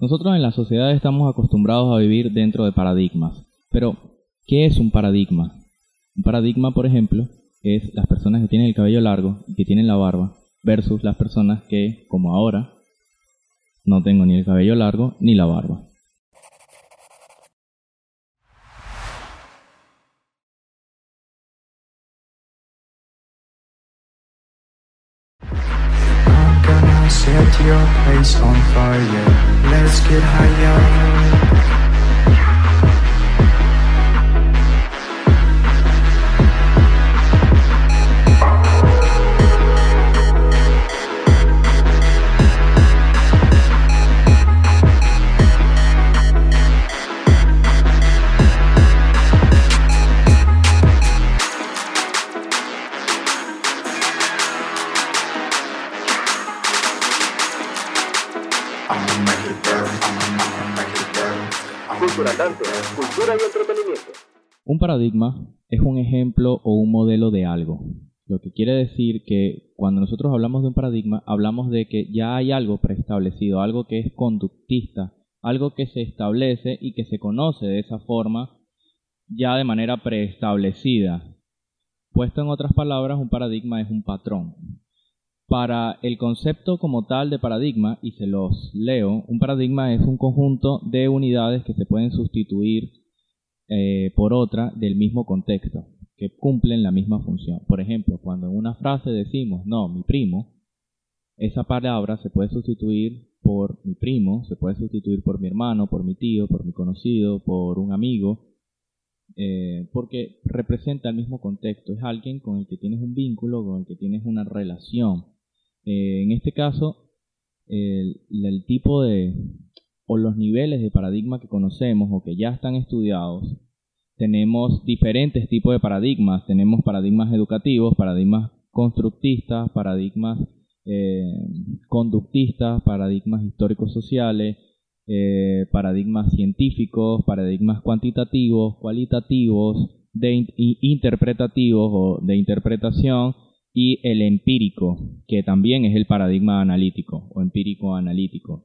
Nosotros en la sociedad estamos acostumbrados a vivir dentro de paradigmas. Pero, ¿qué es un paradigma? Un paradigma, por ejemplo, es las personas que tienen el cabello largo y que tienen la barba versus las personas que, como ahora, no tengo ni el cabello largo ni la barba. Your place on fire. Let's get higher. Paradigma es un ejemplo o un modelo de algo. Lo que quiere decir que cuando nosotros hablamos de un paradigma, hablamos de que ya hay algo preestablecido, algo que es conductista, algo que se establece y que se conoce de esa forma ya de manera preestablecida. Puesto en otras palabras, un paradigma es un patrón. Para el concepto como tal de paradigma, y se los leo, un paradigma es un conjunto de unidades que se pueden sustituir eh, por otra del mismo contexto, que cumplen la misma función. Por ejemplo, cuando en una frase decimos, no, mi primo, esa palabra se puede sustituir por mi primo, se puede sustituir por mi hermano, por mi tío, por mi conocido, por un amigo, eh, porque representa el mismo contexto, es alguien con el que tienes un vínculo, con el que tienes una relación. Eh, en este caso, el, tipo de o los niveles de paradigma que conocemos o que ya están estudiados, tenemos diferentes tipos de paradigmas. Tenemos paradigmas educativos, paradigmas constructistas, paradigmas eh, conductistas, paradigmas históricos sociales, eh, paradigmas científicos, paradigmas cuantitativos, cualitativos, de interpretativos o de interpretación y el empírico, que también es el paradigma analítico o empírico analítico.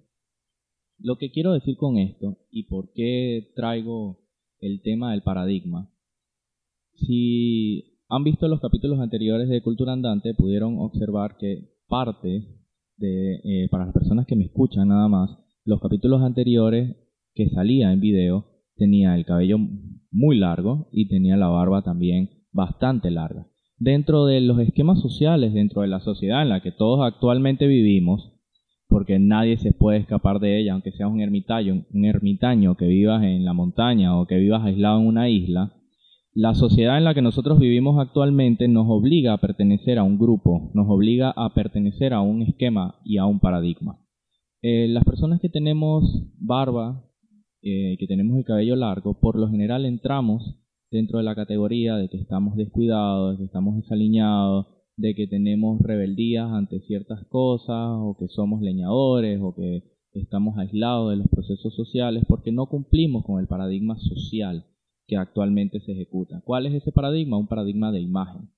Lo que quiero decir con esto y por qué traigo el tema del paradigma, si han visto los capítulos anteriores de Cultura Andante, pudieron observar que parte de, eh, para las personas que me escuchan nada más, los capítulos anteriores que salía en video tenía el cabello muy largo y tenía la barba también bastante larga. Dentro de los esquemas sociales, dentro de la sociedad en la que todos actualmente vivimos, porque nadie se puede escapar de ella, aunque seas un ermitaño, un ermitaño que vivas en la montaña o que vivas aislado en una isla, la sociedad en la que nosotros vivimos actualmente nos obliga a pertenecer a un grupo, nos obliga a pertenecer a un esquema y a un paradigma. Eh, las personas que tenemos barba, eh, que tenemos el cabello largo, por lo general entramos dentro de la categoría de que estamos descuidados, de que estamos desaliñados, de que tenemos rebeldías ante ciertas cosas, o que somos leñadores, o que estamos aislados de los procesos sociales, porque no cumplimos con el paradigma social que actualmente se ejecuta. ¿Cuál es ese paradigma? Un paradigma de imagen.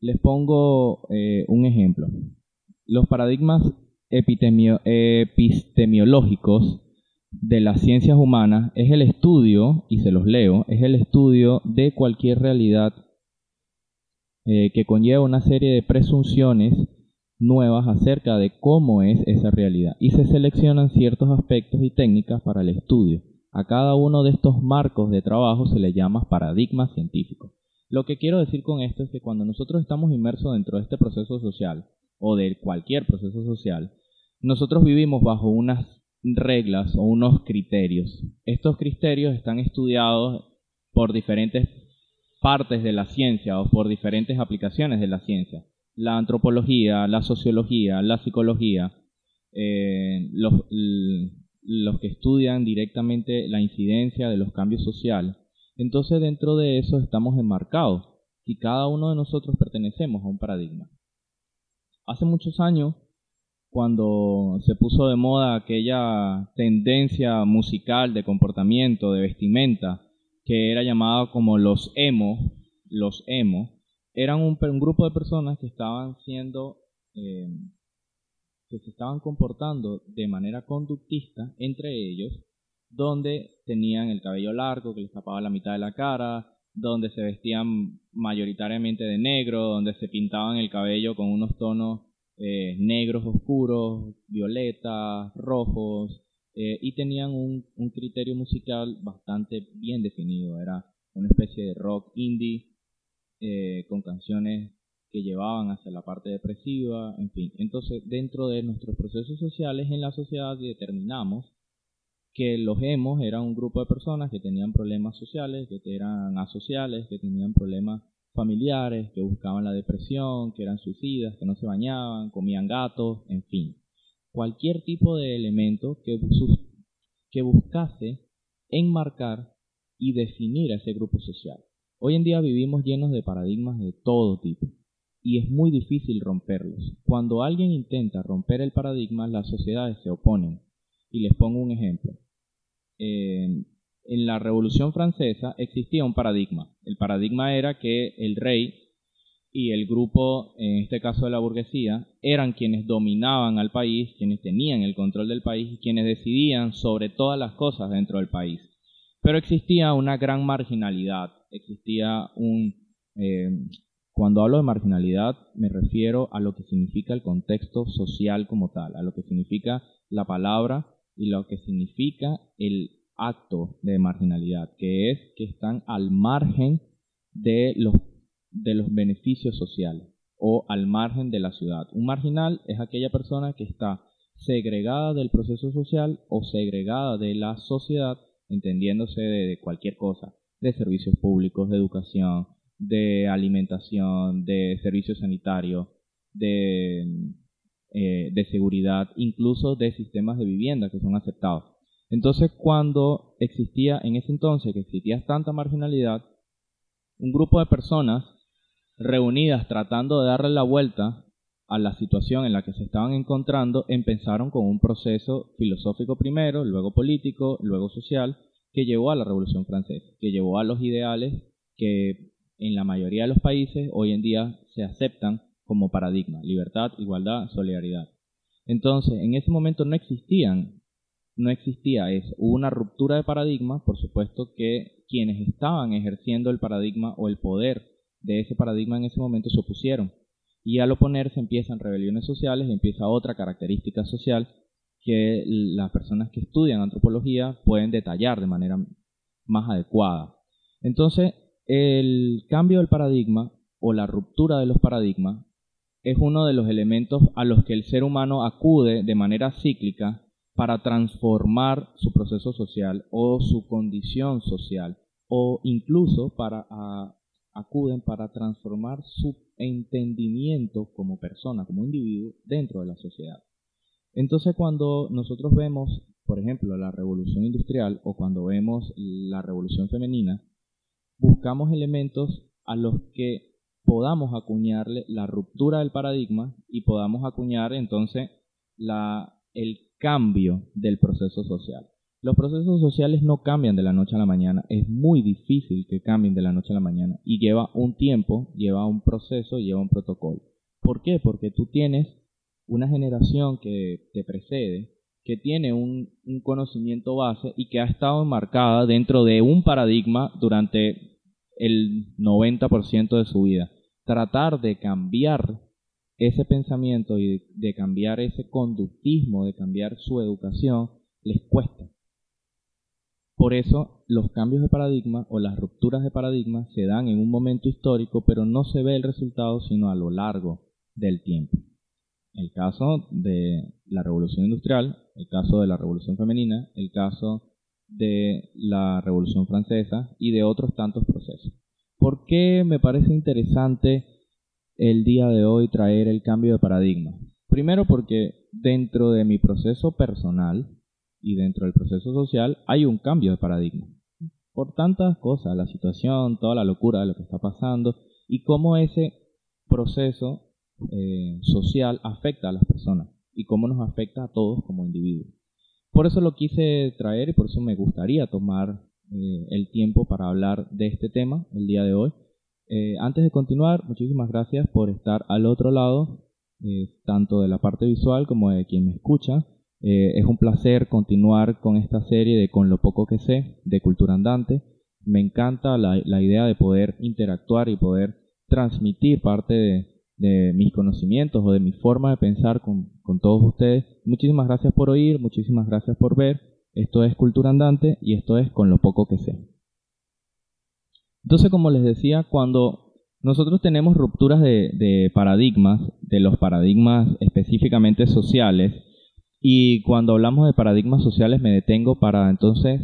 Les pongo eh, un ejemplo. Los paradigmas epistemiológicos de las ciencias humanas es el estudio, y se los leo, es el estudio de cualquier realidad eh, que conlleva una serie de presunciones nuevas acerca de cómo es esa realidad y se seleccionan ciertos aspectos y técnicas para el estudio. A cada uno de estos marcos de trabajo se le llama paradigma científico. Lo que quiero decir con esto es que cuando nosotros estamos inmersos dentro de este proceso social o de cualquier proceso social, nosotros vivimos bajo unas reglas o unos criterios. Estos criterios están estudiados por diferentes partes de la ciencia o por diferentes aplicaciones de la ciencia. La antropología, la sociología, la psicología, eh, los, los que estudian directamente la incidencia de los cambios sociales. Entonces dentro de eso estamos enmarcados y cada uno de nosotros pertenecemos a un paradigma. Hace muchos años cuando se puso de moda aquella tendencia musical de comportamiento, de vestimenta, que era llamada como los emo, los emo, eran un, grupo de personas que estaban siendo eh, que se estaban comportando de manera conductista entre ellos, donde tenían el cabello largo que les tapaba la mitad de la cara, donde se vestían mayoritariamente de negro, donde se pintaban el cabello con unos tonos eh, negros oscuros, violetas, rojos, eh, y tenían un, criterio musical bastante bien definido. Era una especie de rock indie eh, con canciones que llevaban hacia la parte depresiva, en fin. Entonces, dentro de nuestros procesos sociales en la sociedad determinamos que los hemos era un grupo de personas que tenían problemas sociales, que eran asociales, que tenían problemas familiares, que buscaban la depresión, que eran suicidas, que no se bañaban, comían gatos, en fin. Cualquier tipo de elemento que, que buscase enmarcar y definir a ese grupo social. Hoy en día vivimos llenos de paradigmas de todo tipo y es muy difícil romperlos. Cuando alguien intenta romper el paradigma, las sociedades se oponen. Y les pongo un ejemplo. en la Revolución Francesa existía un paradigma. El paradigma era que el rey y el grupo, en este caso de la burguesía, eran quienes dominaban al país, quienes tenían el control del país y quienes decidían sobre todas las cosas dentro del país. Pero existía una gran marginalidad, existía un, eh, cuando hablo de marginalidad, me refiero a lo que significa el contexto social como tal, a lo que significa la palabra y lo que significa el acto de marginalidad, que es que están al margen de los, de los beneficios sociales o al margen de la ciudad. Un marginal es aquella persona que está segregada del proceso social o segregada de la sociedad, entendiéndose de cualquier cosa, de servicios públicos, de educación, de alimentación, de servicios sanitarios, de, eh, de seguridad, incluso de sistemas de vivienda que son aceptados. Entonces, cuando existía, en ese entonces, que existía tanta marginalidad, un grupo de personas reunidas tratando de darle la vuelta a la situación en la que se estaban encontrando, empezaron con un proceso filosófico primero, luego político, luego social, que llevó a la Revolución Francesa, que llevó a los ideales que en la mayoría de los países hoy en día se aceptan como paradigma, libertad, igualdad, solidaridad. Entonces, en ese momento no existían, no existía eso. Hubo una ruptura de paradigma, por supuesto que quienes estaban ejerciendo el paradigma o el poder de ese paradigma en ese momento se opusieron. Y al oponerse empiezan rebeliones sociales, empieza otra característica social que las personas que estudian antropología pueden detallar de manera más adecuada. Entonces, el cambio del paradigma o la ruptura de los paradigmas es uno de los elementos a los que el ser humano acude de manera cíclica para transformar su proceso social o su condición social o incluso para acuden para transformar su entendimiento como persona, como individuo dentro de la sociedad. Entonces cuando nosotros vemos, por ejemplo, la revolución industrial o cuando vemos la revolución femenina, buscamos elementos a los que podamos acuñarle la ruptura del paradigma y podamos acuñar entonces la, el cambio del proceso social. Los procesos sociales no cambian de la noche a la mañana, es muy difícil que cambien de la noche a la mañana y lleva un tiempo, lleva un proceso, lleva un protocolo. ¿Por qué? Porque tú tienes una generación que te precede, que tiene un, un, conocimiento base y que ha estado enmarcada dentro de un paradigma durante el 90% de su vida. Tratar de cambiar ese pensamiento y de cambiar ese conductismo, de cambiar su educación, les cuesta. Por eso los cambios de paradigma o las rupturas de paradigma se dan en un momento histórico, pero no se ve el resultado sino a lo largo del tiempo. El caso de la revolución industrial, el caso de la revolución femenina, el caso de la Revolución Francesa y de otros tantos procesos. ¿Por qué me parece interesante el día de hoy traer el cambio de paradigma? Primero porque dentro de mi proceso personal y dentro del proceso social hay un cambio de paradigma. Por tantas cosas, la situación, toda la locura de lo que está pasando y cómo ese proceso eh, social afecta a las personas y cómo nos afecta a todos como individuos. Por eso lo quise traer y por eso me gustaría tomar eh, el tiempo para hablar de este tema el día de hoy. Eh, antes de continuar, muchísimas gracias por estar al otro lado tanto de la parte visual como de quien me escucha. Es un placer continuar con esta serie de Con lo poco que sé, de Cultura Andante. Me encanta la, la idea de poder interactuar y poder transmitir parte de, de mis conocimientos o de mi forma de pensar con, con, todos ustedes. Muchísimas gracias por oír, muchísimas gracias por ver. Esto es Cultura Andante y esto es con lo poco que sé. Entonces, como les decía, cuando nosotros tenemos rupturas de, de paradigmas, de los paradigmas específicamente sociales, y cuando hablamos de paradigmas sociales me detengo para entonces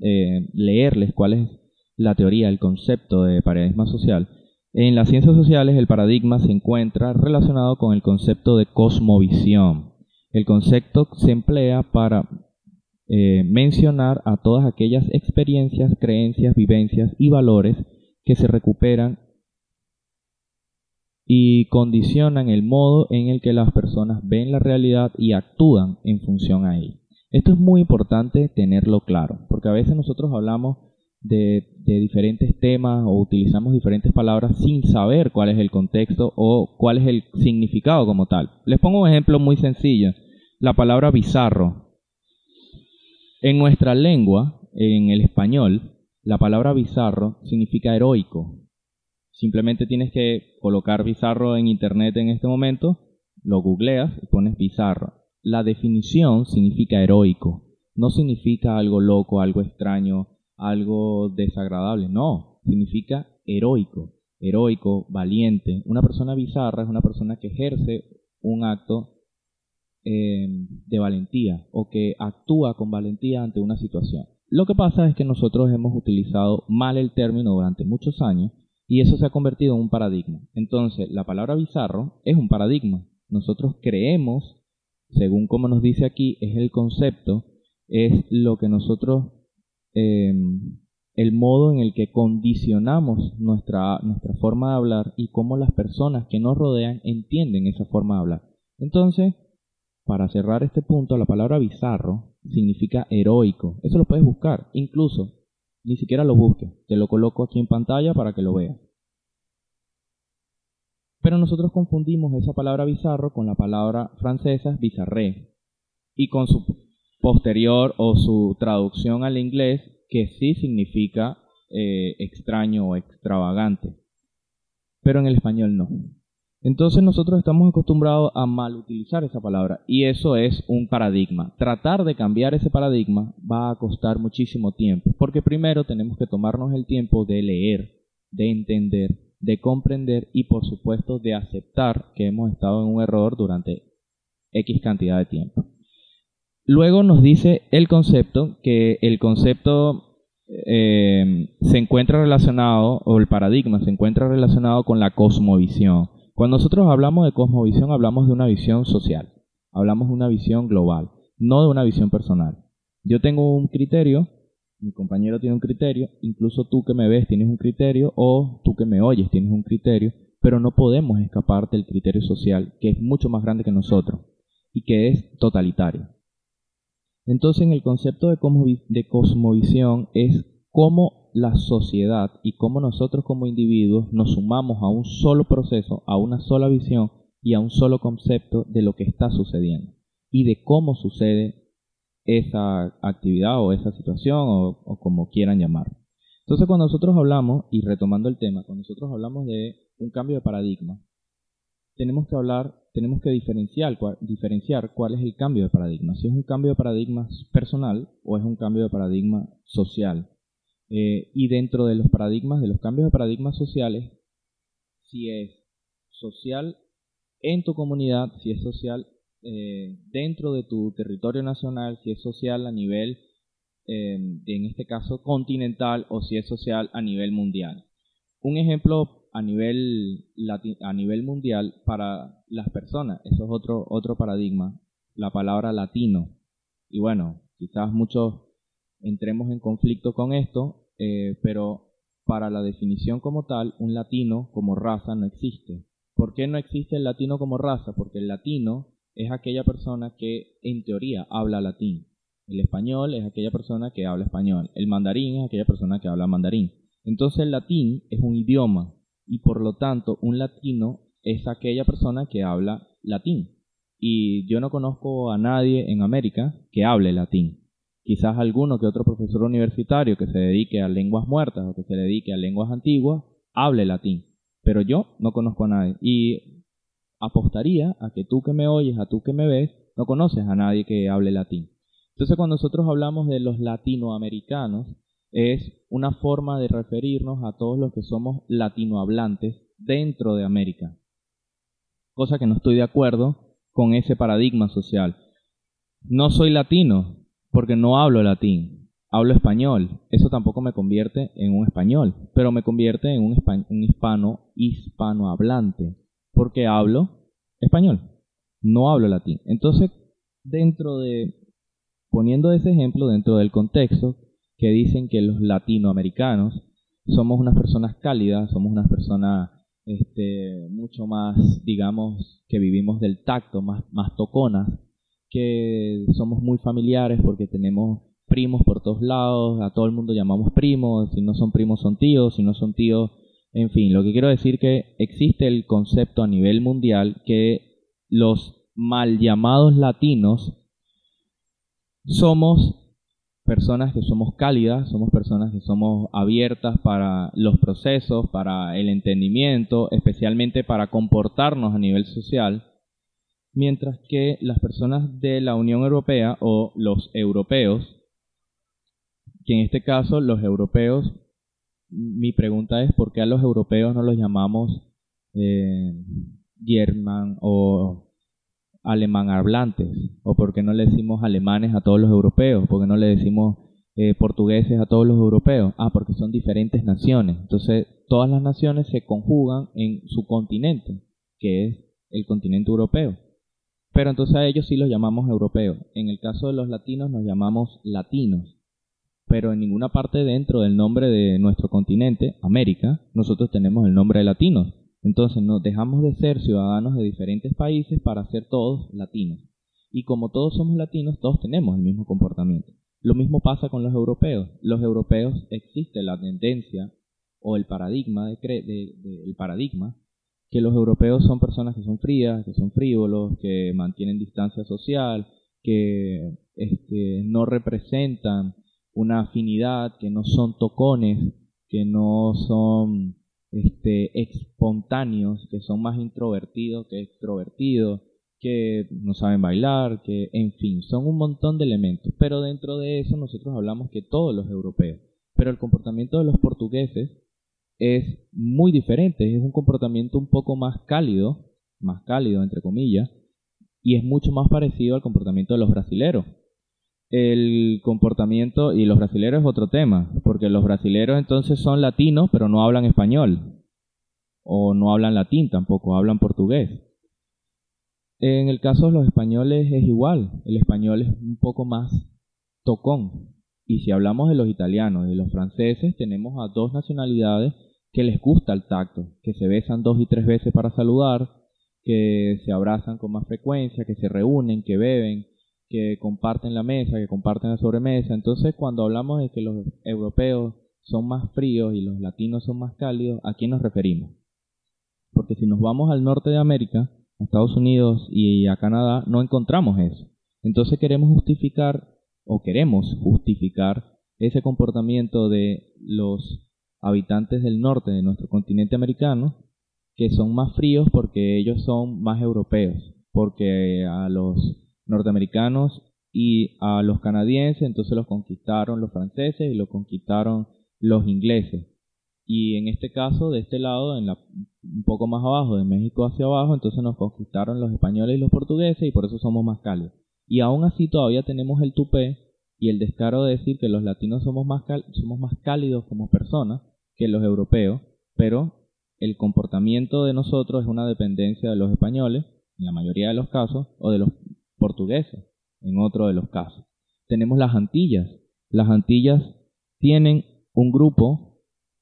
eh, leerles cuál es la teoría, el concepto de paradigma social. En las ciencias sociales el paradigma se encuentra relacionado con el concepto de cosmovisión. El concepto se emplea para eh, mencionar a todas aquellas experiencias, creencias, vivencias y valores que se recuperan y condicionan el modo en el que las personas ven la realidad y actúan en función a ella. Esto es muy importante tenerlo claro, porque a veces nosotros hablamos de, diferentes temas o utilizamos diferentes palabras sin saber cuál es el contexto o cuál es el significado como tal. Les pongo un ejemplo muy sencillo. La palabra bizarro. En nuestra lengua, en el español, la palabra bizarro significa heroico. Simplemente tienes que colocar bizarro en internet en este momento, lo googleas y pones bizarro. La definición significa heroico, no significa algo loco, algo extraño, algo desagradable. No, significa heroico, heroico, valiente. Una persona bizarra es una persona que ejerce un acto eh, de valentía o que actúa con valentía ante una situación. Lo que pasa es que nosotros hemos utilizado mal el término durante muchos años y eso se ha convertido en un paradigma. Entonces, la palabra bizarro es un paradigma. Nosotros creemos, según como nos dice aquí, es el concepto, es lo que nosotros Em, el modo en el que condicionamos nuestra, nuestra forma de hablar y cómo las personas que nos rodean entienden esa forma de hablar. Entonces, para cerrar este punto, la palabra bizarro significa heroico. Eso lo puedes buscar. Incluso, ni siquiera lo busques. Te lo coloco aquí en pantalla para que lo veas. Pero nosotros confundimos esa palabra bizarro con la palabra francesa bizarré. Y con su posterior o su traducción al inglés que sí significa eh, extraño o extravagante, pero en el español no. Entonces nosotros estamos acostumbrados a mal utilizar esa palabra y eso es un paradigma. Tratar de cambiar ese paradigma va a costar muchísimo tiempo, porque primero tenemos que tomarnos el tiempo de leer, de entender, de comprender y por supuesto de aceptar que hemos estado en un error durante X cantidad de tiempo. Luego nos dice el concepto, que el concepto eh, se encuentra relacionado, o el paradigma se encuentra relacionado con la cosmovisión. Cuando nosotros hablamos de cosmovisión, hablamos de una visión social, hablamos de una visión global, no de una visión personal. Yo tengo un criterio, mi compañero tiene un criterio, incluso tú que me ves tienes un criterio, o tú que me oyes tienes un criterio, pero no podemos escapar del criterio social, que es mucho más grande que nosotros y que es totalitario. Entonces, en el concepto de, cosmovisión es cómo la sociedad y cómo nosotros como individuos nos sumamos a un solo proceso, a una sola visión y a un solo concepto de lo que está sucediendo y de cómo sucede esa actividad o esa situación o, como quieran llamarlo. Entonces, cuando nosotros hablamos, y retomando el tema, cuando nosotros hablamos de un cambio de paradigma, tenemos que hablar, tenemos que diferenciar, diferenciar cuál es el cambio de paradigma, si es un cambio de paradigma personal o es un cambio de paradigma social. Eh, y dentro de los paradigmas, de los cambios de paradigmas sociales, si es social en tu comunidad, si es social eh, dentro de tu territorio nacional, si es social a nivel, eh, en este caso, continental o si es social a nivel mundial. Un ejemplo a nivel, a nivel mundial para las personas. Eso es otro, otro paradigma, la palabra latino. Y bueno, quizás muchos entremos en conflicto con esto, eh, pero para la definición como tal, un latino como raza no existe. ¿Por qué no existe el latino como raza? Porque el latino es aquella persona que en teoría habla latín. El español es aquella persona que habla español. El mandarín es aquella persona que habla mandarín. Entonces el latín es un idioma y por lo tanto un latino es aquella persona que habla latín. Y yo no conozco a nadie en América que hable latín. Quizás alguno que otro profesor universitario que se dedique a lenguas muertas o que se dedique a lenguas antiguas hable latín. Pero yo no conozco a nadie. Y apostaría a que tú que me oyes, a tú que me ves, no conoces a nadie que hable latín. Entonces cuando nosotros hablamos de los latinoamericanos, es una forma de referirnos a todos los que somos latinohablantes dentro de América. Cosa que no estoy de acuerdo con ese paradigma social. No soy latino porque no hablo latín, hablo español. Eso tampoco me convierte en un español, pero me convierte en un, un hispano hispanohablante porque hablo español, no hablo latín. Entonces, dentro de, poniendo ese ejemplo dentro del contexto, que dicen que los latinoamericanos somos unas personas cálidas, somos unas personas este, mucho más, digamos, que vivimos del tacto, más toconas, que somos muy familiares porque tenemos primos por todos lados, a todo el mundo llamamos primos, si no son primos son tíos, si no son tíos, en fin, lo que quiero decir que existe el concepto a nivel mundial que los mal llamados latinos somos personas que somos cálidas, somos personas que somos abiertas para los procesos, para el entendimiento, especialmente para comportarnos a nivel social, mientras que las personas de la Unión Europea o los europeos, que en este caso los europeos, mi pregunta es por qué a los europeos no los llamamos eh, German o alemán hablantes? ¿O por qué no le decimos alemanes a todos los europeos? ¿Por qué no le decimos eh, portugueses a todos los europeos? Ah, porque son diferentes naciones. Entonces, todas las naciones se conjugan en su continente, que es el continente europeo. Pero entonces a ellos sí los llamamos europeos. En el caso de los latinos nos llamamos latinos. Pero en ninguna parte dentro del nombre de nuestro continente, América, nosotros tenemos el nombre de latinos. Entonces nos dejamos de ser ciudadanos de diferentes países para ser todos latinos. Y como todos somos latinos, todos tenemos el mismo comportamiento. Lo mismo pasa con los europeos. Los europeos existe la tendencia o el paradigma de, el paradigma que los europeos son personas que son frías, que son frívolos, que mantienen distancia social, que este, no representan una afinidad, que no son tocones, que no son este, espontáneos, que son más introvertidos que extrovertidos, que no saben bailar, que en fin, son un montón de elementos. Pero dentro de eso nosotros hablamos que todos los europeos. Pero el comportamiento de los portugueses es muy diferente, es un comportamiento un poco más cálido, más cálido entre comillas, y es mucho más parecido al comportamiento de los brasileros el comportamiento y los brasileros es otro tema, porque los brasileros entonces son latinos pero no hablan español o no hablan latín tampoco, hablan portugués. En el caso de los españoles es igual, el español es un poco más tocón. Y si hablamos de los italianos, de los franceses, tenemos a dos nacionalidades que les gusta el tacto, que se besan dos y tres veces para saludar, que se abrazan con más frecuencia, que se reúnen, que beben, que comparten la mesa, que comparten la sobremesa. Entonces, cuando hablamos de que los europeos son más fríos y los latinos son más cálidos, ¿a quién nos referimos? Porque si nos vamos al norte de América, a Estados Unidos y a Canadá, no encontramos eso. Entonces queremos justificar o queremos justificar ese comportamiento de los habitantes del norte de nuestro continente americano, que son más fríos porque ellos son más europeos, porque a los norteamericanos y a los canadienses, entonces los conquistaron los franceses y los conquistaron los ingleses. Y en este caso, de este lado, en la, un poco más abajo, de México hacia abajo, entonces nos conquistaron los españoles y los portugueses y por eso somos más cálidos. Y aún así todavía tenemos el tupé y el descaro de decir que los latinos somos más, somos más cálidos como personas que los europeos, pero el comportamiento de nosotros es una dependencia de los españoles, en la mayoría de los casos, o de los portugueses, en otro de los casos. Tenemos las Antillas. Las Antillas tienen un grupo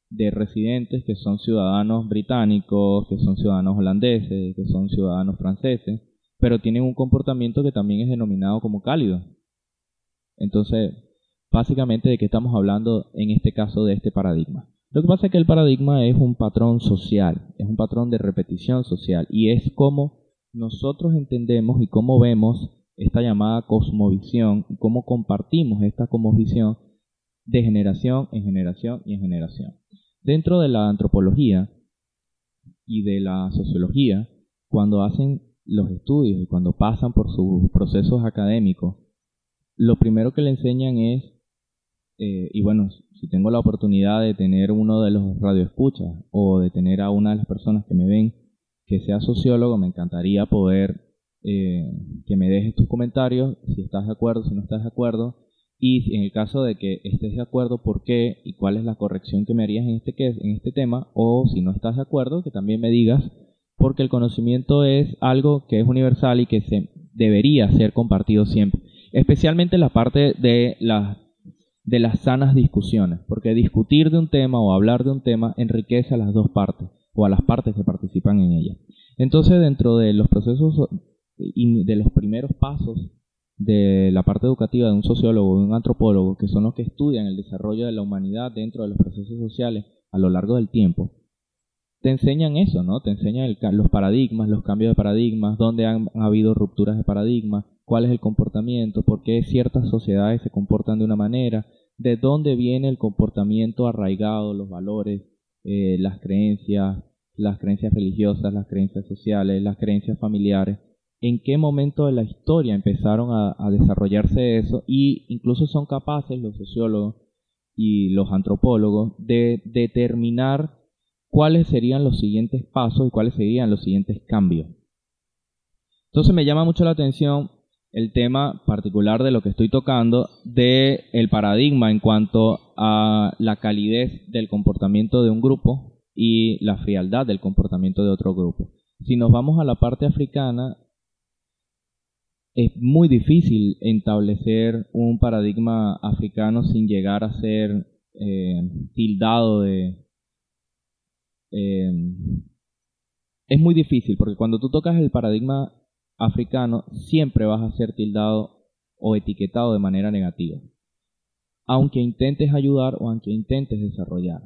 de residentes que son ciudadanos británicos, que son ciudadanos holandeses, que son ciudadanos franceses, pero tienen un comportamiento que también es denominado como cálido. Entonces, básicamente de qué estamos hablando en este caso de este paradigma. Lo que pasa es que el paradigma es un patrón social, es un patrón de repetición social y es como nosotros entendemos y cómo vemos esta llamada cosmovisión y cómo compartimos esta cosmovisión de generación en generación y en generación. Dentro de la antropología y de la sociología, cuando hacen los estudios y cuando pasan por sus procesos académicos, lo primero que le enseñan es, eh, y bueno, si tengo la oportunidad de tener uno de los radioescuchas o de tener a una de las personas que me ven que sea sociólogo, me encantaría poder eh, que me dejes tus comentarios, si estás de acuerdo, si no estás de acuerdo, y en el caso de que estés de acuerdo, por qué y cuál es la corrección que me harías en este, en este tema, o si no estás de acuerdo, que también me digas, porque el conocimiento es algo que es universal y que se debería ser compartido siempre, especialmente la parte de las de las sanas discusiones, porque discutir de un tema o hablar de un tema enriquece a las dos partes o a las partes que participan en ella. Entonces, dentro de los procesos y de los primeros pasos de la parte educativa de un sociólogo o de un antropólogo, que son los que estudian el desarrollo de la humanidad dentro de los procesos sociales a lo largo del tiempo, te enseñan eso, ¿no? Te enseñan los paradigmas, los cambios de paradigmas, dónde han, habido rupturas de paradigmas, cuál es el comportamiento, por qué ciertas sociedades se comportan de una manera, de dónde viene el comportamiento arraigado, los valores, eh, las creencias, las creencias religiosas, las creencias sociales, las creencias familiares en qué momento de la historia empezaron a, desarrollarse eso y incluso son capaces los sociólogos y los antropólogos de determinar cuáles serían los siguientes pasos y cuáles serían los siguientes cambios. Entonces me llama mucho la atención el tema particular de lo que estoy tocando de el paradigma en cuanto a la calidez del comportamiento de un grupo y la frialdad del comportamiento de otro grupo. Si nos vamos a la parte africana, es muy difícil establecer un paradigma africano sin llegar a ser eh, tildado de... Eh, es muy difícil porque cuando tú tocas el paradigma africano siempre vas a ser tildado o etiquetado de manera negativa, aunque intentes ayudar o aunque intentes desarrollar.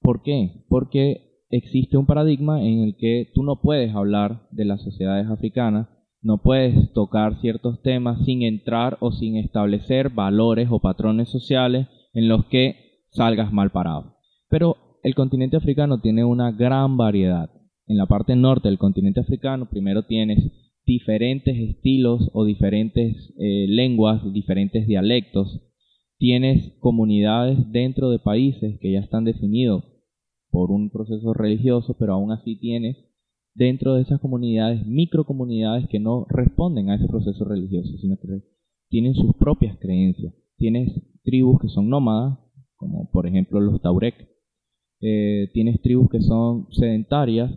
¿Por qué? Porque existe un paradigma en el que tú no puedes hablar de las sociedades africanas no puedes tocar ciertos temas sin entrar o sin establecer valores o patrones sociales en los que salgas mal parado. Pero el continente africano tiene una gran variedad. En la parte norte del continente africano primero tienes diferentes estilos o diferentes eh, lenguas, diferentes dialectos. Tienes comunidades dentro de países que ya están definidos por un proceso religioso, pero aún así tienes dentro de esas comunidades, microcomunidades que no responden a ese proceso religioso, sino que tienen sus propias creencias. Tienes tribus que son nómadas, como por ejemplo los Taurek. Eh, tienes tribus que son sedentarias,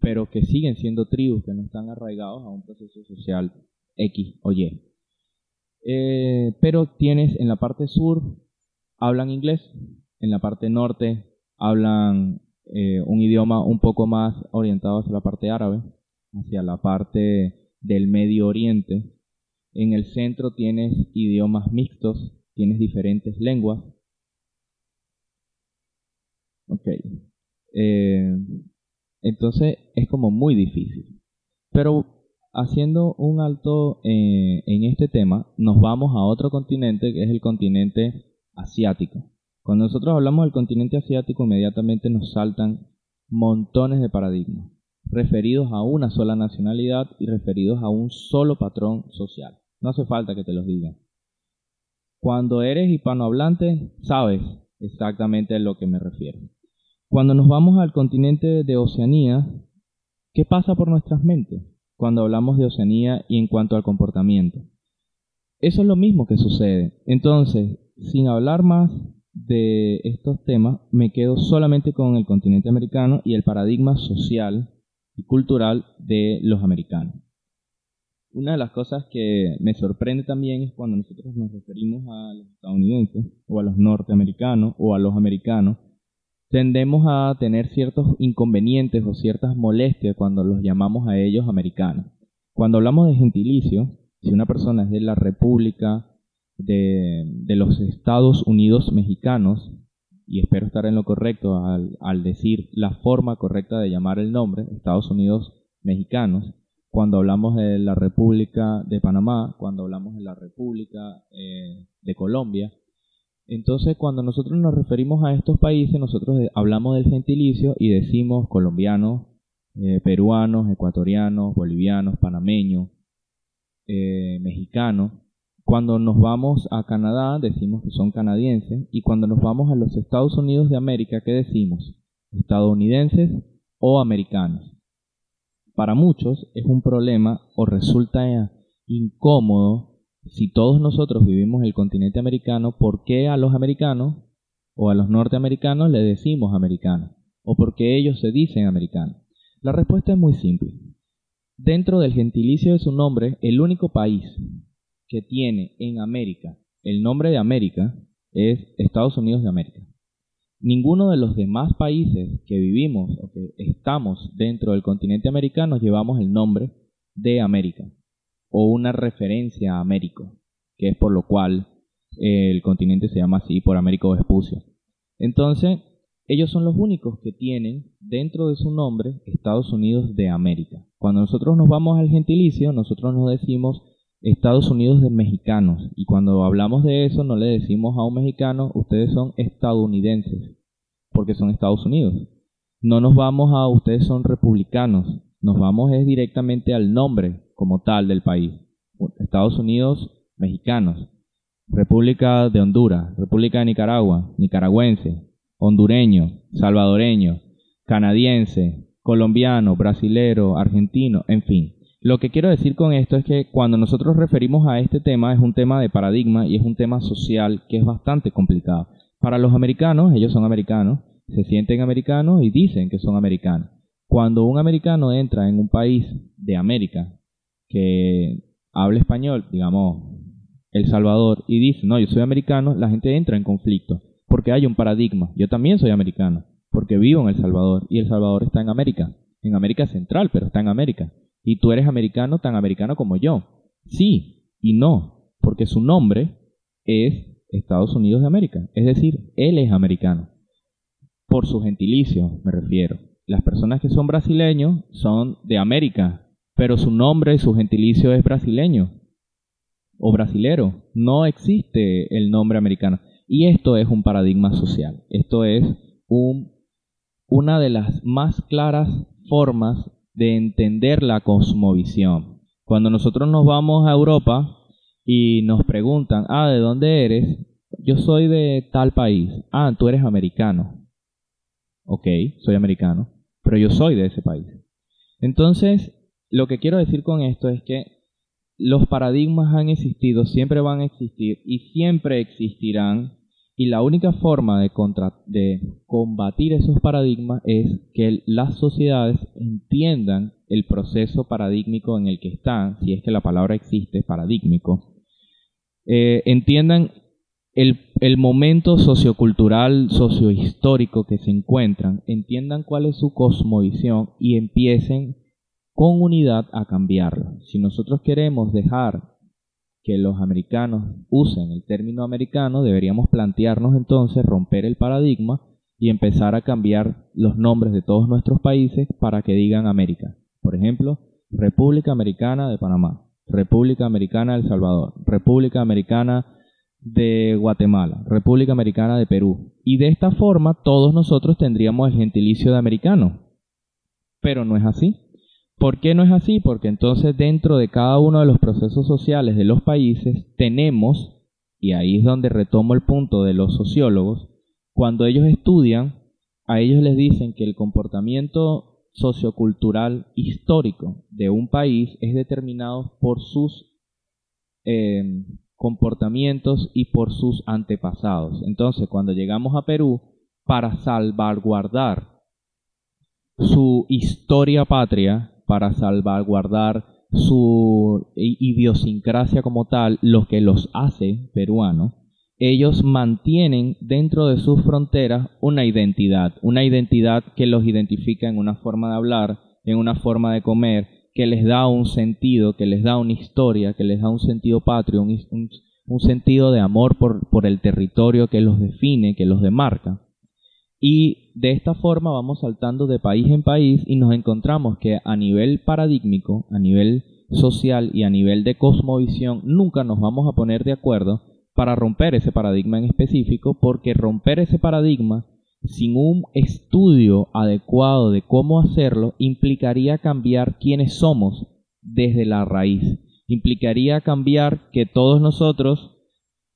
pero que siguen siendo tribus que no están arraigados a un proceso social X o Y. Eh, pero tienes en la parte sur, hablan inglés, en la parte norte hablan eh, un idioma un poco más orientado hacia la parte árabe, hacia la parte del Medio Oriente. En el centro tienes idiomas mixtos, tienes diferentes lenguas. Ok. Eh, entonces es como muy difícil. Pero haciendo un alto eh, en este tema, nos vamos a otro continente que es el continente asiático. Cuando nosotros hablamos del continente asiático, inmediatamente nos saltan montones de paradigmas, referidos a una sola nacionalidad y referidos a un solo patrón social. No hace falta que te los diga. Cuando eres hispanohablante, sabes exactamente a lo que me refiero. Cuando nos vamos al continente de Oceanía, ¿qué pasa por nuestras mentes cuando hablamos de Oceanía y en cuanto al comportamiento? Eso es lo mismo que sucede. Entonces, sin hablar más de estos temas me quedo solamente con el continente americano y el paradigma social y cultural de los americanos. Una de las cosas que me sorprende también es cuando nosotros nos referimos a los estadounidenses o a los norteamericanos o a los americanos, tendemos a tener ciertos inconvenientes o ciertas molestias cuando los llamamos a ellos americanos. Cuando hablamos de gentilicio, si una persona es de la República de, los Estados Unidos mexicanos, y espero estar en lo correcto al, al, decir la forma correcta de llamar el nombre, Estados Unidos mexicanos, cuando hablamos de la República de Panamá, cuando hablamos de la República eh, de Colombia. Entonces, cuando nosotros nos referimos a estos países, nosotros hablamos del gentilicio y decimos colombianos, eh, peruanos, ecuatorianos, bolivianos, panameños, eh, mexicanos. Cuando nos vamos a Canadá, decimos que son canadienses. Y cuando nos vamos a los Estados Unidos de América, ¿qué decimos? Estadounidenses o americanos para muchos es un problema o resulta incómodo si todos nosotros vivimos el continente americano, ¿por qué a los americanos o a los norteamericanos le decimos americanos? ¿O por qué ellos se dicen americanos? La respuesta es muy simple. Dentro del gentilicio de su nombre, el único país que tiene en América el nombre de América es Estados Unidos de América. Ninguno de los demás países que vivimos o que estamos dentro del continente americano llevamos el nombre de América o una referencia a Américo, que es por lo cual el continente se llama así por Américo Vespucio. Entonces, ellos son los únicos que tienen dentro de su nombre Estados Unidos de América. Cuando nosotros nos vamos al gentilicio, nosotros nos decimos Estados Unidos de mexicanos. Y cuando hablamos de eso, no le decimos a un mexicano, ustedes son estadounidenses, porque son Estados Unidos. No nos vamos a ustedes son republicanos, nos vamos es directamente al nombre como tal del país. Estados Unidos mexicanos, República de Honduras, República de Nicaragua, nicaragüense, hondureño, salvadoreño, canadiense, colombiano, brasilero, argentino, en fin. Lo que quiero decir con esto es que cuando nosotros referimos a este tema es un tema de paradigma y es un tema social que es bastante complicado. Para los americanos, ellos son americanos, se sienten americanos y dicen que son americanos. Cuando un americano entra en un país de América que habla español, digamos El Salvador, y dice, no, yo soy americano, la gente entra en conflicto porque hay un paradigma. Yo también soy americano porque vivo en El Salvador y El Salvador está en América, en América Central, pero está en América y tú eres americano tan americano como yo. Sí y no, porque su nombre es Estados Unidos de América, es decir, él es americano. Por su gentilicio me refiero. Las personas que son brasileños son de América, pero su nombre, su gentilicio es brasileño o brasilero. No existe el nombre americano. Y esto es un paradigma social. Esto es un, una de las más claras formas de entender la cosmovisión. Cuando nosotros nos vamos a Europa y nos preguntan, ah, ¿de dónde eres? Yo soy de tal país. Ah, tú eres americano. Ok, soy americano, pero yo soy de ese país. Entonces, lo que quiero decir con esto es que los paradigmas han existido, siempre van a existir y siempre existirán y la única forma de, combatir esos paradigmas es que las sociedades entiendan el proceso paradigmático en el que están, si es que la palabra existe, paradigmático, eh, entiendan el, el, momento sociocultural, sociohistórico que se encuentran, entiendan cuál es su cosmovisión y empiecen con unidad a cambiarlo. Si nosotros queremos dejar que los americanos usen el término americano, deberíamos plantearnos entonces romper el paradigma y empezar a cambiar los nombres de todos nuestros países para que digan América. Por ejemplo, República Americana de Panamá, República Americana de El Salvador, República Americana de Guatemala, República Americana de Perú. Y de esta forma todos nosotros tendríamos el gentilicio de americano. Pero no es así. ¿Por qué no es así? Porque entonces dentro de cada uno de los procesos sociales de los países tenemos, y ahí es donde retomo el punto de los sociólogos, cuando ellos estudian, a ellos les dicen que el comportamiento sociocultural histórico de un país es determinado por sus eh, comportamientos y por sus antepasados. Entonces, cuando llegamos a Perú, para salvaguardar su historia patria, para salvaguardar su idiosincrasia como tal, lo que los hace peruanos, ellos mantienen dentro de sus fronteras una identidad, una identidad que los identifica en una forma de hablar, en una forma de comer, que les da un sentido, que les da una historia, que les da un sentido patrio, un, un sentido de amor por, por el territorio que los define, que los demarca. Y de esta forma vamos saltando de país en país y nos encontramos que a nivel paradigmático, a nivel social y a nivel de cosmovisión, nunca nos vamos a poner de acuerdo para romper ese paradigma en específico, porque romper ese paradigma sin un estudio adecuado de cómo hacerlo implicaría cambiar quiénes somos desde la raíz. Implicaría cambiar que todos nosotros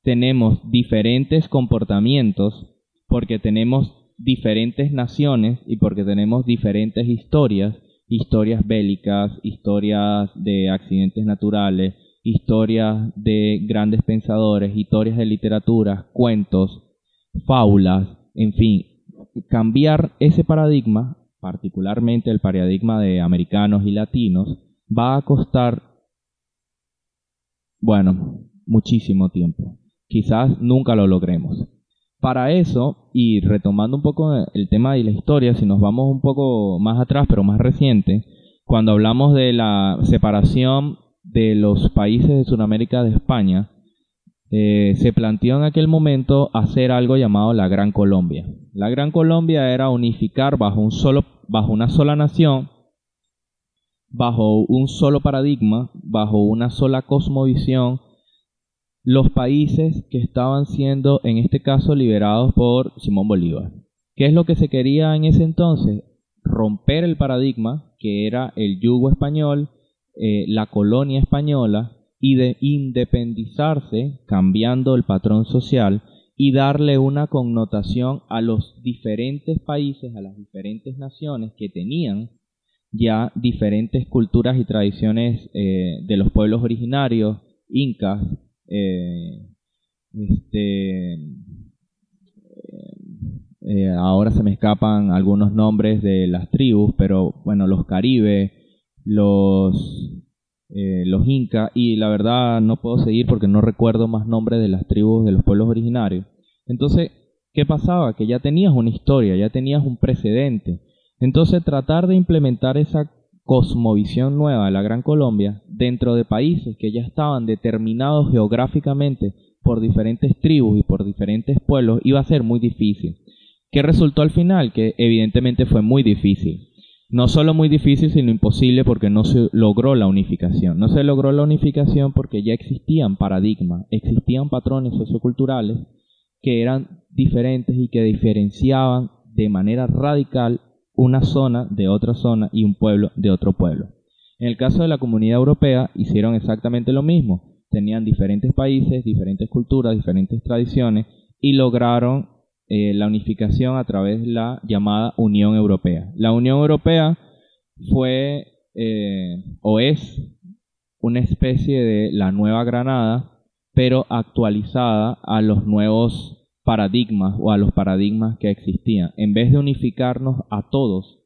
tenemos diferentes comportamientos porque tenemos diferentes naciones y porque tenemos diferentes historias, historias bélicas, historias de accidentes naturales, historias de grandes pensadores, historias de literatura, cuentos, fábulas, en fin, cambiar ese paradigma, particularmente el paradigma de americanos y latinos, va a costar, bueno, muchísimo tiempo. Quizás nunca lo logremos. Para eso, y retomando un poco el tema de la historia, si nos vamos un poco más atrás, pero más reciente, cuando hablamos de la separación de los países de Sudamérica de España, eh, se planteó en aquel momento hacer algo llamado la Gran Colombia. La Gran Colombia era unificar bajo, un solo, bajo una sola nación, bajo un solo paradigma, bajo una sola cosmovisión, los países que estaban siendo, en este caso, liberados por Simón Bolívar. ¿Qué es lo que se quería en ese entonces? Romper el paradigma, que era el yugo español, eh, la colonia española, y de independizarse, cambiando el patrón social, y darle una connotación a los diferentes países, a las diferentes naciones que tenían ya diferentes culturas y tradiciones eh, de los pueblos originarios, incas, eh, este, eh, ahora se me escapan algunos nombres de las tribus, pero bueno, los caribes, los eh, los incas, y la verdad no puedo seguir porque no recuerdo más nombres de las tribus de los pueblos originarios. Entonces, ¿qué pasaba? Que ya tenías una historia, ya tenías un precedente. Entonces, tratar de implementar esa cosmovisión nueva de la Gran Colombia dentro de países que ya estaban determinados geográficamente por diferentes tribus y por diferentes pueblos iba a ser muy difícil. ¿Qué resultó al final? Que evidentemente fue muy difícil no solo muy difícil, sino imposible porque no se logró la unificación. No se logró la unificación porque ya existían paradigmas, existían patrones socioculturales que eran diferentes y que diferenciaban de manera radical una zona de otra zona y un pueblo de otro pueblo. En el caso de la comunidad europea hicieron exactamente lo mismo. Tenían diferentes países, diferentes culturas, diferentes tradiciones y lograron eh, la unificación a través de la llamada Unión Europea. La Unión Europea fue eh, o es una especie de la Nueva Granada, pero actualizada a los nuevos paradigmas o a los paradigmas que existían. En vez de unificarnos a todos,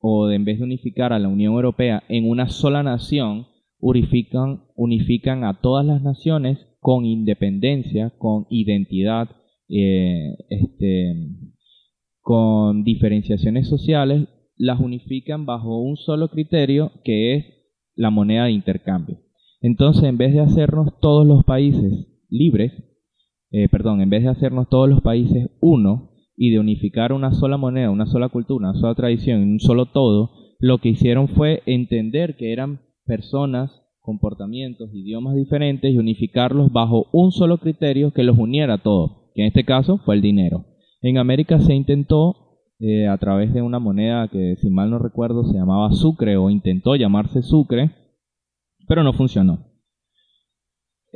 o de, en vez de unificar a la Unión Europea en una sola nación, unifican, unifican a todas las naciones con independencia, con identidad, eh, este, con diferenciaciones sociales, las unifican bajo un solo criterio que es la moneda de intercambio. Entonces, en vez de hacernos todos los países libres, eh, perdón, en vez de hacernos todos los países uno y de unificar una sola moneda, una sola cultura, una sola tradición, un solo todo, lo que hicieron fue entender que eran personas, comportamientos, idiomas diferentes y unificarlos bajo un solo criterio que los uniera a todos que en este caso fue el dinero. En América se intentó eh, a través de una moneda que si mal no recuerdo se llamaba Sucre o intentó llamarse Sucre, pero no funcionó.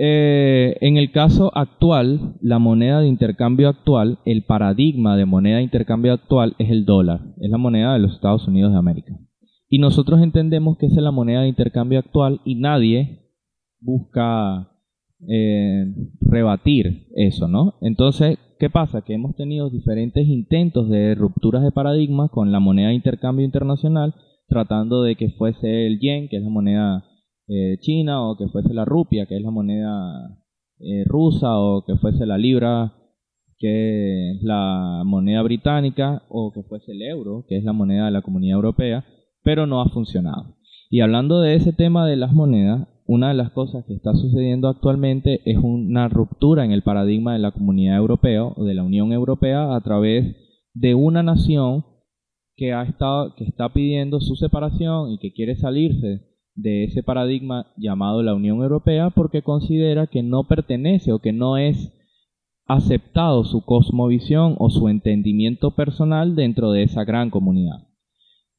Eh, en el caso actual, la moneda de intercambio actual, el paradigma de moneda de intercambio actual es el dólar, es la moneda de los Estados Unidos de América. Y nosotros entendemos que esa es la moneda de intercambio actual y nadie busca eh, rebatir eso, ¿no? Entonces, ¿qué pasa? Que hemos tenido diferentes intentos de rupturas de paradigmas con la moneda de intercambio internacional, tratando de que fuese el yen, que es la moneda eh, china, o que fuese la rupia, que es la moneda eh, rusa, o que fuese la libra, que es la moneda británica, o que fuese el euro, que es la moneda de la comunidad europea, pero no ha funcionado. Y hablando de ese tema de las monedas, una de las cosas que está sucediendo actualmente es una ruptura en el paradigma de la comunidad europea o de la Unión Europea a través de una nación que ha estado que está pidiendo su separación y que quiere salirse de ese paradigma llamado la Unión Europea porque considera que no pertenece o que no es aceptado su cosmovisión o su entendimiento personal dentro de esa gran comunidad.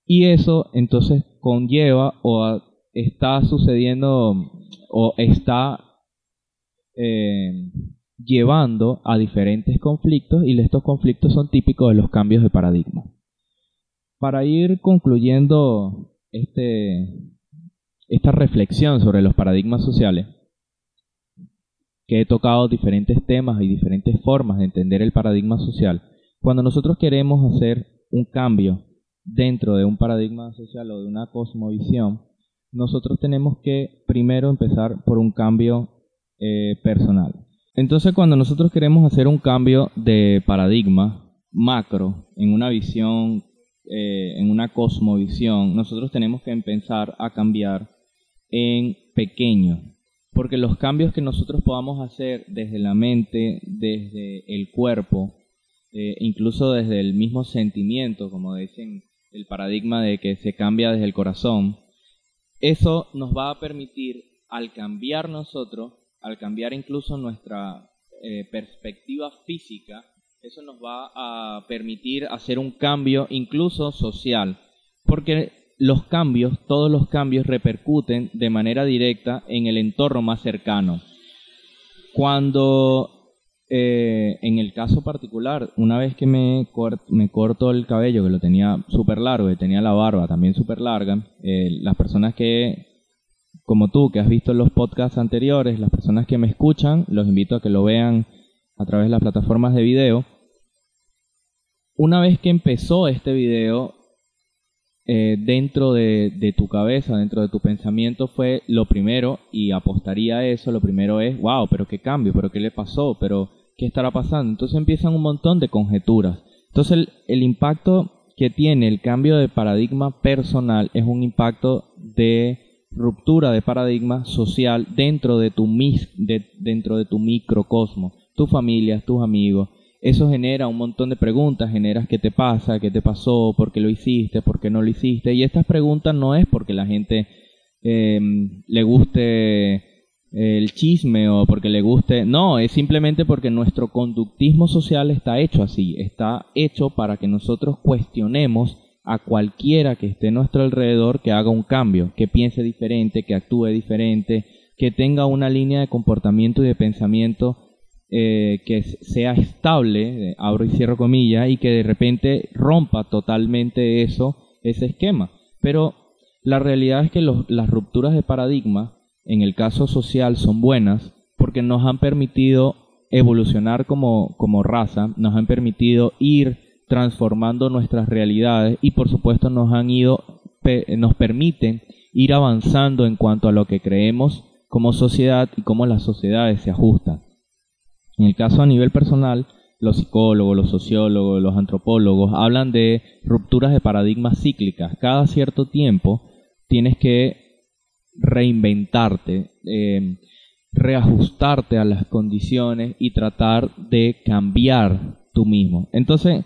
Y eso entonces conlleva o está sucediendo o está eh, llevando a diferentes conflictos y estos conflictos son típicos de los cambios de paradigma. Para ir concluyendo este, esta reflexión sobre los paradigmas sociales, que he tocado diferentes temas y diferentes formas de entender el paradigma social, cuando nosotros queremos hacer un cambio dentro de un paradigma social o de una cosmovisión, nosotros tenemos que primero empezar por un cambio eh, personal. Entonces cuando nosotros queremos hacer un cambio de paradigma macro, en una visión, eh, en una cosmovisión, nosotros tenemos que empezar a cambiar en pequeño. Porque los cambios que nosotros podamos hacer desde la mente, desde el cuerpo, eh, incluso desde el mismo sentimiento, como dicen el paradigma de que se cambia desde el corazón, eso nos va a permitir, al cambiar nosotros, al cambiar incluso nuestra eh, perspectiva física, eso nos va a permitir hacer un cambio incluso social, porque los cambios, todos los cambios repercuten de manera directa en el entorno más cercano. Cuando eh, en el caso particular, una vez que me, me corto el cabello, que lo tenía súper largo y tenía la barba también súper larga, eh, las personas que, como tú, que has visto los podcasts anteriores, las personas que me escuchan, los invito a que lo vean a través de las plataformas de video. Una vez que empezó este video, eh, dentro de, tu cabeza, dentro de tu pensamiento fue lo primero, y apostaría a eso, lo primero es, wow, pero qué cambio, pero qué le pasó, pero ¿qué estará pasando? Entonces empiezan un montón de conjeturas. Entonces el, impacto que tiene el cambio de paradigma personal es un impacto de ruptura de paradigma social dentro de tu, dentro de tu microcosmo, tu familia, tus amigos. Eso genera un montón de preguntas, genera qué te pasa, qué te pasó, por qué lo hiciste, por qué no lo hiciste. Y estas preguntas no es porque la gente eh, le guste el chisme o porque le guste. No, es simplemente porque nuestro conductismo social está hecho así. Está hecho para que nosotros cuestionemos a cualquiera que esté a nuestro alrededor que haga un cambio, que piense diferente, que actúe diferente, que tenga una línea de comportamiento y de pensamiento eh, que sea estable, abro y cierro comillas, y que de repente rompa totalmente eso, ese esquema. Pero la realidad es que las rupturas de paradigma en el caso social son buenas porque nos han permitido evolucionar como, como raza, nos han permitido ir transformando nuestras realidades y por supuesto nos han ido nos permiten ir avanzando en cuanto a lo que creemos como sociedad y cómo las sociedades se ajustan. En el caso a nivel personal, los psicólogos, los sociólogos, los antropólogos hablan de rupturas de paradigmas cíclicas. Cada cierto tiempo tienes que reinventarte, eh, reajustarte a las condiciones y tratar de cambiar tú mismo. Entonces,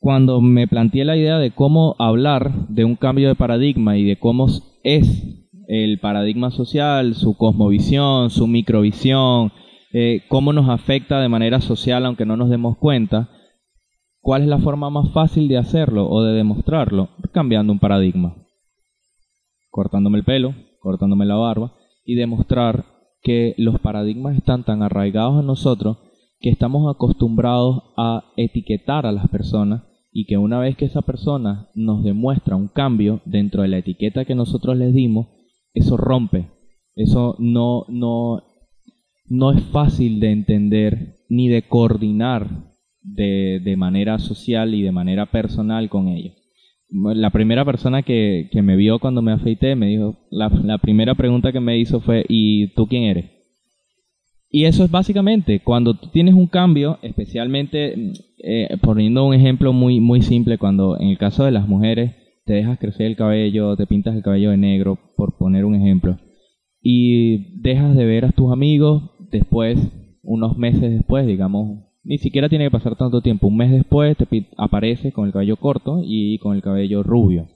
cuando me planteé la idea de cómo hablar de un cambio de paradigma y de cómo es el paradigma social, su cosmovisión, su microvisión, eh, cómo nos afecta de manera social aunque no nos demos cuenta, ¿cuál es la forma más fácil de hacerlo o de demostrarlo? Cambiando un paradigma. Cortándome el pelo, cortándome la barba, y demostrar que los paradigmas están tan arraigados en nosotros que estamos acostumbrados a etiquetar a las personas y que una vez que esa persona nos demuestra un cambio dentro de la etiqueta que nosotros les dimos, eso rompe. Eso no, no, no es fácil de entender ni de coordinar de, de manera social y de manera personal con ellos la primera persona que, me vio cuando me afeité me dijo, la, primera pregunta que me hizo fue, ¿y tú quién eres? Y eso es básicamente, cuando tú tienes un cambio, especialmente, eh, poniendo un ejemplo muy, muy simple, cuando en el caso de las mujeres te dejas crecer el cabello, te pintas el cabello de negro, por poner un ejemplo, y dejas de ver a tus amigos después, unos meses después, digamos ni siquiera tiene que pasar tanto tiempo. Un mes después te apareces con el cabello corto y con el cabello rubio.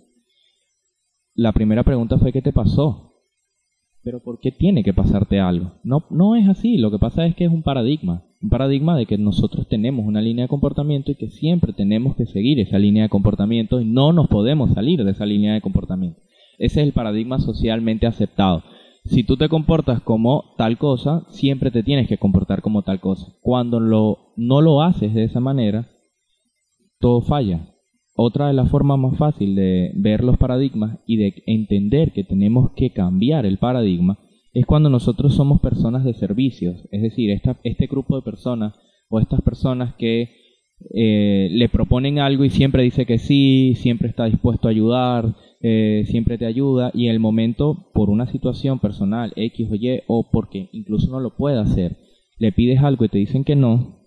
La primera pregunta fue ¿qué te pasó? Pero ¿por qué tiene que pasarte algo? No, no es así, lo que pasa es que es un paradigma, un paradigma de que nosotros tenemos una línea de comportamiento y que siempre tenemos que seguir esa línea de comportamiento y no nos podemos salir de esa línea de comportamiento. Ese es el paradigma socialmente aceptado. Si tú te comportas como tal cosa, siempre te tienes que comportar como tal cosa. Cuando lo, no lo haces de esa manera, todo falla. Otra de las formas más fáciles de ver los paradigmas y de entender que tenemos que cambiar el paradigma es cuando nosotros somos personas de servicios, es decir, este grupo de personas o estas personas que eh, le proponen algo y siempre dice que sí, siempre está dispuesto a ayudar, eh, siempre te ayuda y en el momento por una situación personal X o Y o porque incluso no lo puede hacer, le pides algo y te dicen que no,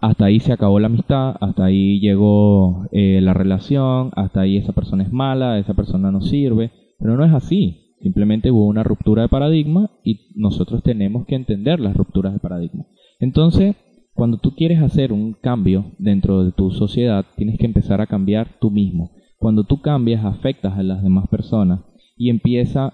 hasta ahí se acabó la amistad, hasta ahí llegó eh, la relación, hasta ahí esa persona es mala, esa persona no sirve, pero no es así. Simplemente hubo una ruptura de paradigma y nosotros tenemos que entender las rupturas de paradigma. Entonces, cuando tú quieres hacer un cambio dentro de tu sociedad, tienes que empezar a cambiar tú mismo. Cuando tú cambias, afectas a las demás personas y empieza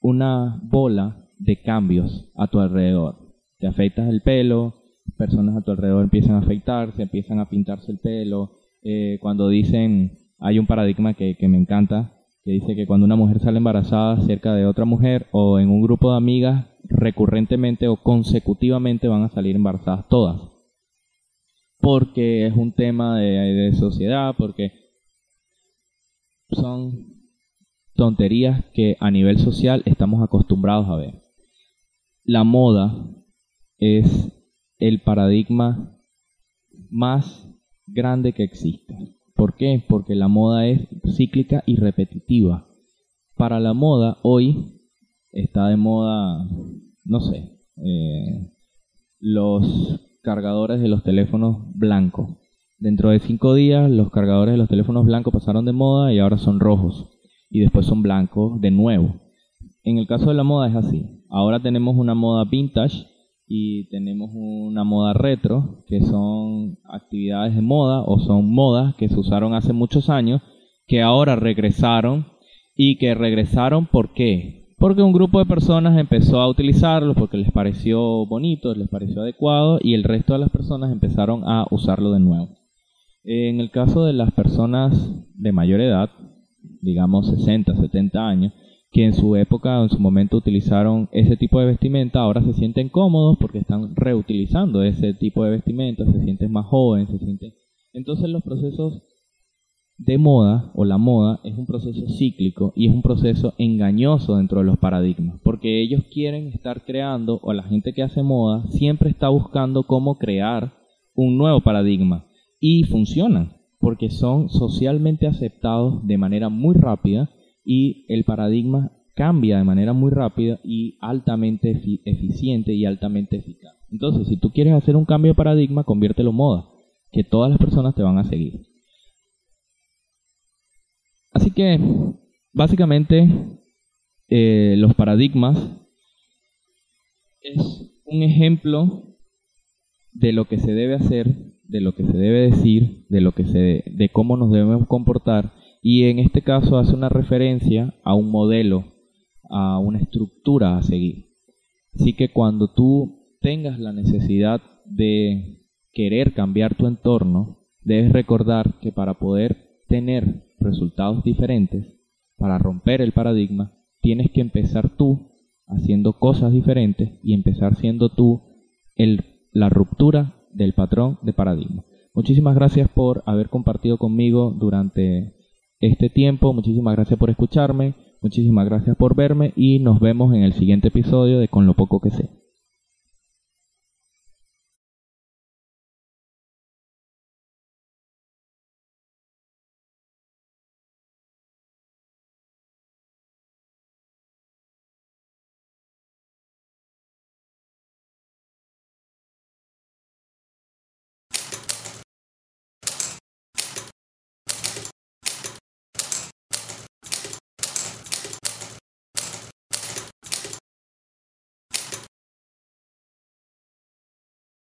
una bola de cambios a tu alrededor. Te afectas el pelo, personas a tu alrededor empiezan a afeitarse, empiezan a pintarse el pelo. Eh, cuando dicen, hay un paradigma que, que me encanta, que dice que cuando una mujer sale embarazada cerca de otra mujer o en un grupo de amigas, recurrentemente o consecutivamente van a salir embarazadas todas. Porque es un tema de, de sociedad, porque son tonterías que a nivel social estamos acostumbrados a ver. La moda es el paradigma más grande que existe. ¿Por qué? Porque la moda es cíclica y repetitiva. Para la moda, hoy está de moda, no sé, eh, los cargadores de los teléfonos blancos. Dentro de cinco días, los cargadores de los teléfonos blancos pasaron de moda y ahora son rojos. Y después son blancos de nuevo. En el caso de la moda es así. Ahora tenemos una moda vintage y tenemos una moda retro, que son actividades de moda o son modas que se usaron hace muchos años, que ahora regresaron y que regresaron ¿por qué? Porque un grupo de personas empezó a utilizarlo porque les pareció bonito, les pareció adecuado y el resto de las personas empezaron a usarlo de nuevo. En el caso de las personas de mayor edad, digamos 60, 70 años, que en su época o en su momento utilizaron ese tipo de vestimenta, ahora se sienten cómodos porque están reutilizando ese tipo de vestimenta, se sienten más jóvenes, se sienten... Entonces los procesos de moda o la moda es un proceso cíclico y es un proceso engañoso dentro de los paradigmas, porque ellos quieren estar creando, o la gente que hace moda siempre está buscando cómo crear un nuevo paradigma y funcionan, porque son socialmente aceptados de manera muy rápida y el paradigma cambia de manera muy rápida y altamente eficiente y altamente eficaz. Entonces, si tú quieres hacer un cambio de paradigma, conviértelo en moda, que todas las personas te van a seguir. Así que, básicamente, eh, los paradigmas es un ejemplo de lo que se debe hacer, de lo que se debe decir, de lo que se, de cómo nos debemos comportar y en este caso hace una referencia a un modelo, a una estructura a seguir. Así que cuando tú tengas la necesidad de querer cambiar tu entorno, debes recordar que para poder tener resultados diferentes, para romper el paradigma, tienes que empezar tú haciendo cosas diferentes y empezar siendo tú el, la ruptura del patrón de paradigma. Muchísimas gracias por haber compartido conmigo durante este tiempo. Muchísimas gracias por escucharme, muchísimas gracias por verme y nos vemos en el siguiente episodio de Con lo poco que sé.